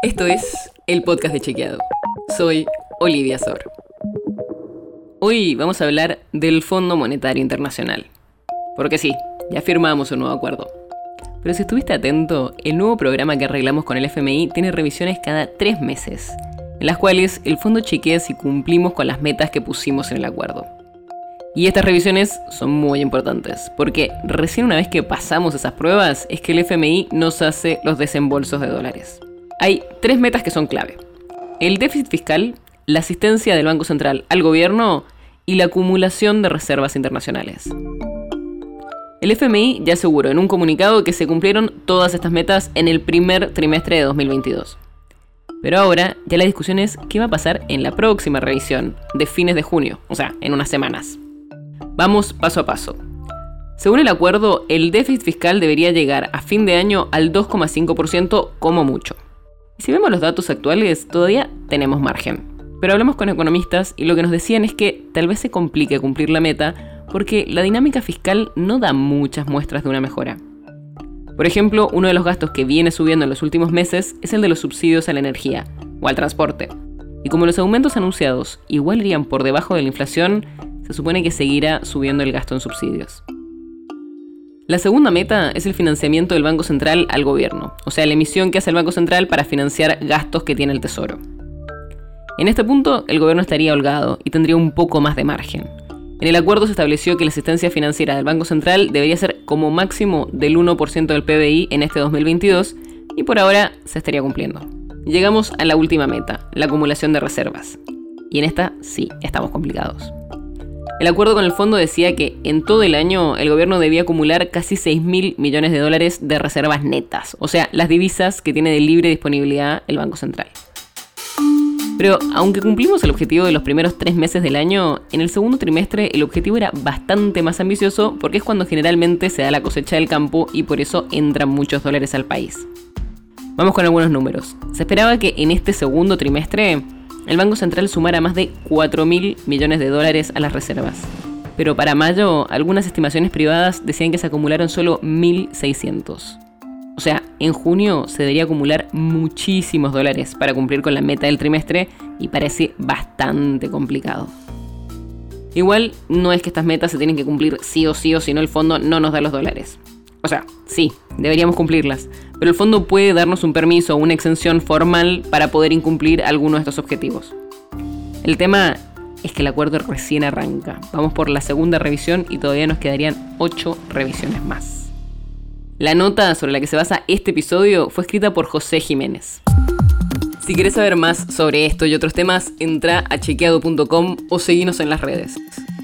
Esto es el podcast de Chequeado. Soy Olivia Sor. Hoy vamos a hablar del Fondo Monetario Internacional. Porque sí, ya firmamos un nuevo acuerdo. Pero si estuviste atento, el nuevo programa que arreglamos con el FMI tiene revisiones cada tres meses, en las cuales el fondo chequea si cumplimos con las metas que pusimos en el acuerdo. Y estas revisiones son muy importantes, porque recién una vez que pasamos esas pruebas es que el FMI nos hace los desembolsos de dólares. Hay tres metas que son clave. El déficit fiscal, la asistencia del Banco Central al gobierno y la acumulación de reservas internacionales. El FMI ya aseguró en un comunicado que se cumplieron todas estas metas en el primer trimestre de 2022. Pero ahora ya la discusión es qué va a pasar en la próxima revisión, de fines de junio, o sea, en unas semanas. Vamos paso a paso. Según el acuerdo, el déficit fiscal debería llegar a fin de año al 2,5% como mucho. Si vemos los datos actuales, todavía tenemos margen. Pero hablamos con economistas y lo que nos decían es que tal vez se complique cumplir la meta porque la dinámica fiscal no da muchas muestras de una mejora. Por ejemplo, uno de los gastos que viene subiendo en los últimos meses es el de los subsidios a la energía o al transporte. Y como los aumentos anunciados igual irían por debajo de la inflación, se supone que seguirá subiendo el gasto en subsidios. La segunda meta es el financiamiento del Banco Central al gobierno, o sea, la emisión que hace el Banco Central para financiar gastos que tiene el Tesoro. En este punto, el gobierno estaría holgado y tendría un poco más de margen. En el acuerdo se estableció que la asistencia financiera del Banco Central debería ser como máximo del 1% del PBI en este 2022 y por ahora se estaría cumpliendo. Llegamos a la última meta, la acumulación de reservas. Y en esta sí, estamos complicados. El acuerdo con el fondo decía que en todo el año el gobierno debía acumular casi 6 mil millones de dólares de reservas netas, o sea, las divisas que tiene de libre disponibilidad el Banco Central. Pero aunque cumplimos el objetivo de los primeros tres meses del año, en el segundo trimestre el objetivo era bastante más ambicioso porque es cuando generalmente se da la cosecha del campo y por eso entran muchos dólares al país. Vamos con algunos números. Se esperaba que en este segundo trimestre el Banco Central sumara más de 4.000 millones de dólares a las reservas. Pero para mayo, algunas estimaciones privadas decían que se acumularon solo 1.600. O sea, en junio se debería acumular muchísimos dólares para cumplir con la meta del trimestre y parece bastante complicado. Igual no es que estas metas se tienen que cumplir sí o sí o si no el fondo no nos da los dólares. O sea, sí, deberíamos cumplirlas, pero el fondo puede darnos un permiso o una exención formal para poder incumplir alguno de estos objetivos. El tema es que el acuerdo recién arranca. Vamos por la segunda revisión y todavía nos quedarían 8 revisiones más. La nota sobre la que se basa este episodio fue escrita por José Jiménez. Si quieres saber más sobre esto y otros temas, entra a chequeado.com o seguinos en las redes.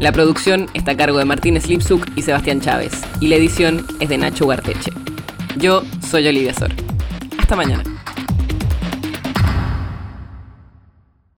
La producción está a cargo de Martín Slipsuk y Sebastián Chávez, y la edición es de Nacho Guarteche. Yo soy Olivia Sor. Hasta mañana.